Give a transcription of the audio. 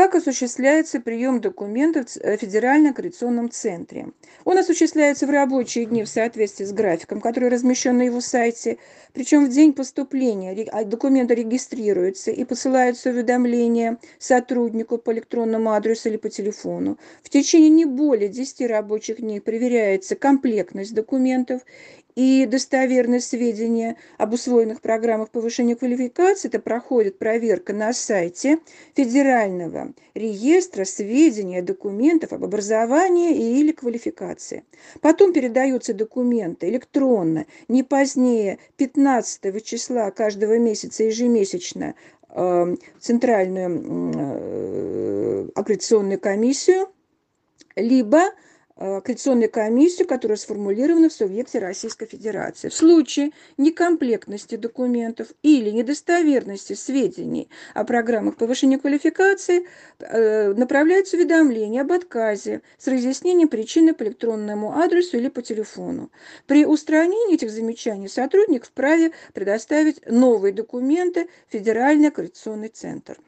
Как осуществляется прием документов в Федеральном коррекционном центре? Он осуществляется в рабочие дни в соответствии с графиком, который размещен на его сайте. Причем в день поступления а, документы регистрируются и посылаются уведомления сотруднику по электронному адресу или по телефону. В течение не более 10 рабочих дней проверяется комплектность документов и достоверные сведения об усвоенных программах повышения квалификации, это проходит проверка на сайте Федерального реестра сведений документов об образовании или квалификации. Потом передаются документы электронно не позднее 15 числа каждого месяца ежемесячно э, Центральную э, аккредитационную комиссию, либо Э, аккредитационную комиссию, которая сформулирована в субъекте Российской Федерации. В случае некомплектности документов или недостоверности сведений о программах повышения квалификации э, направляется уведомление об отказе с разъяснением причины по электронному адресу или по телефону. При устранении этих замечаний сотрудник вправе предоставить новые документы Федеральный аккредитационный центр.